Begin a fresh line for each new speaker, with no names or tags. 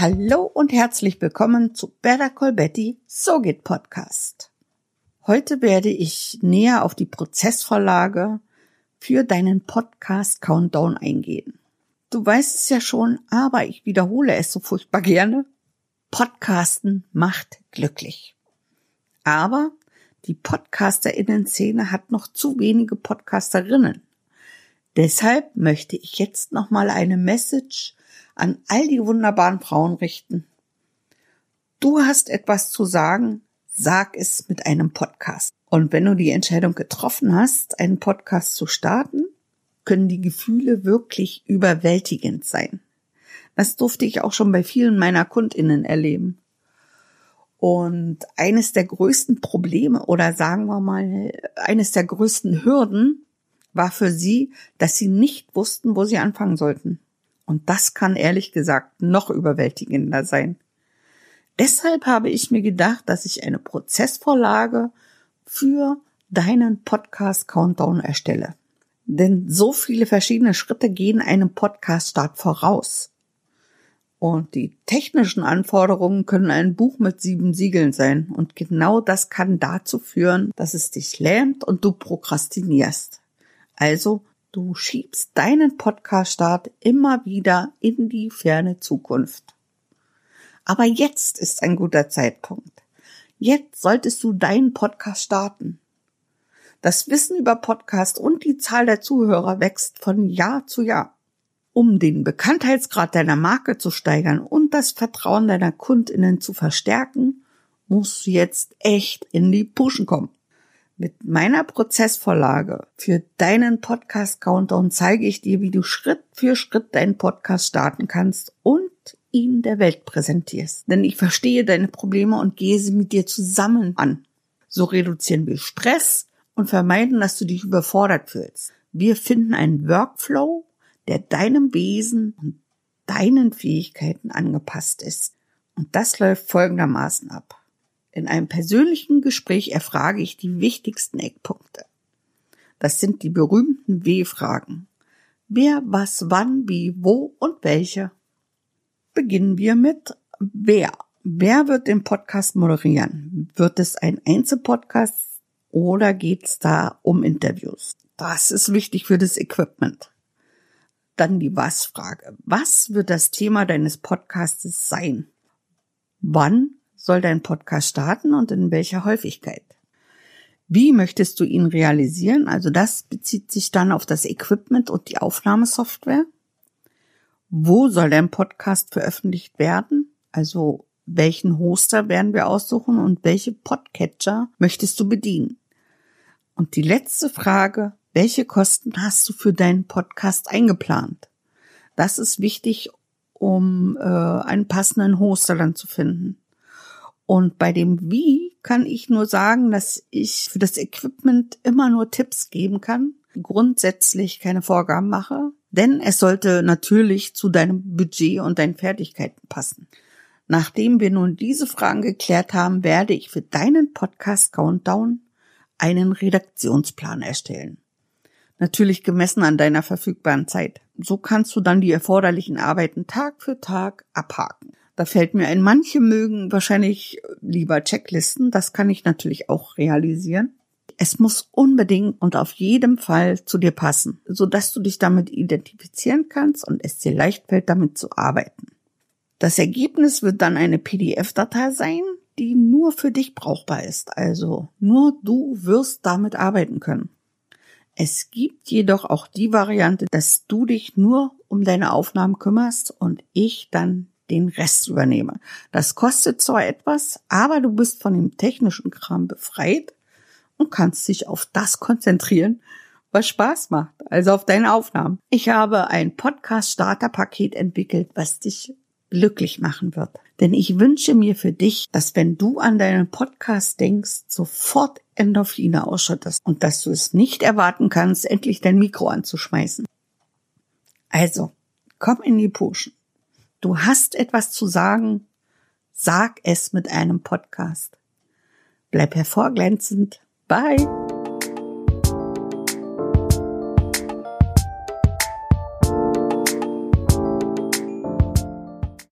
Hallo und herzlich willkommen zu Better Call Betty So geht Podcast. Heute werde ich näher auf die Prozessvorlage für deinen Podcast Countdown eingehen. Du weißt es ja schon, aber ich wiederhole es so furchtbar gerne. Podcasten macht glücklich. Aber die Podcasterinnen-Szene hat noch zu wenige Podcasterinnen. Deshalb möchte ich jetzt nochmal eine Message an all die wunderbaren Frauen richten. Du hast etwas zu sagen, sag es mit einem Podcast. Und wenn du die Entscheidung getroffen hast, einen Podcast zu starten, können die Gefühle wirklich überwältigend sein. Das durfte ich auch schon bei vielen meiner Kundinnen erleben. Und eines der größten Probleme oder sagen wir mal eines der größten Hürden war für sie, dass sie nicht wussten, wo sie anfangen sollten. Und das kann ehrlich gesagt noch überwältigender sein. Deshalb habe ich mir gedacht, dass ich eine Prozessvorlage für deinen Podcast Countdown erstelle. Denn so viele verschiedene Schritte gehen einem Podcast-Start voraus. Und die technischen Anforderungen können ein Buch mit sieben Siegeln sein. Und genau das kann dazu führen, dass es dich lähmt und du prokrastinierst. Also du schiebst deinen Podcast-Start immer wieder in die ferne Zukunft. Aber jetzt ist ein guter Zeitpunkt. Jetzt solltest du deinen Podcast starten. Das Wissen über Podcast und die Zahl der Zuhörer wächst von Jahr zu Jahr. Um den Bekanntheitsgrad deiner Marke zu steigern und das Vertrauen deiner Kundinnen zu verstärken, musst du jetzt echt in die Puschen kommen. Mit meiner Prozessvorlage für deinen Podcast Countdown zeige ich dir, wie du Schritt für Schritt deinen Podcast starten kannst und ihn der Welt präsentierst. Denn ich verstehe deine Probleme und gehe sie mit dir zusammen an. So reduzieren wir Stress und vermeiden, dass du dich überfordert fühlst. Wir finden einen Workflow, der deinem Wesen und deinen Fähigkeiten angepasst ist. Und das läuft folgendermaßen ab. In einem persönlichen Gespräch erfrage ich die wichtigsten Eckpunkte. Das sind die berühmten W-Fragen. Wer, was, wann, wie, wo und welche. Beginnen wir mit wer. Wer wird den Podcast moderieren? Wird es ein Einzelpodcast oder geht es da um Interviews? Das ist wichtig für das Equipment. Dann die Was-Frage. Was wird das Thema deines Podcasts sein? Wann soll dein Podcast starten und in welcher Häufigkeit? Wie möchtest du ihn realisieren? Also das bezieht sich dann auf das Equipment und die Aufnahmesoftware. Wo soll dein Podcast veröffentlicht werden? Also welchen Hoster werden wir aussuchen und welche Podcatcher möchtest du bedienen? Und die letzte Frage, welche Kosten hast du für deinen Podcast eingeplant? Das ist wichtig, um äh, einen passenden Hoster dann zu finden. Und bei dem Wie kann ich nur sagen, dass ich für das Equipment immer nur Tipps geben kann, grundsätzlich keine Vorgaben mache, denn es sollte natürlich zu deinem Budget und deinen Fertigkeiten passen. Nachdem wir nun diese Fragen geklärt haben, werde ich für deinen Podcast Countdown einen Redaktionsplan erstellen. Natürlich gemessen an deiner verfügbaren Zeit. So kannst du dann die erforderlichen Arbeiten Tag für Tag abhaken. Da fällt mir ein, manche mögen wahrscheinlich lieber Checklisten. Das kann ich natürlich auch realisieren. Es muss unbedingt und auf jeden Fall zu dir passen, so dass du dich damit identifizieren kannst und es dir leicht fällt, damit zu arbeiten. Das Ergebnis wird dann eine PDF-Datei sein, die nur für dich brauchbar ist. Also nur du wirst damit arbeiten können. Es gibt jedoch auch die Variante, dass du dich nur um deine Aufnahmen kümmerst und ich dann den Rest übernehme. Das kostet zwar etwas, aber du bist von dem technischen Kram befreit und kannst dich auf das konzentrieren, was Spaß macht, also auf deine Aufnahmen. Ich habe ein Podcast-Starter-Paket entwickelt, was dich glücklich machen wird. Denn ich wünsche mir für dich, dass wenn du an deinen Podcast denkst, sofort Endorphine ausschüttest und dass du es nicht erwarten kannst, endlich dein Mikro anzuschmeißen. Also, komm in die Puschen. Du hast etwas zu sagen, sag es mit einem Podcast. Bleib hervorglänzend. Bye.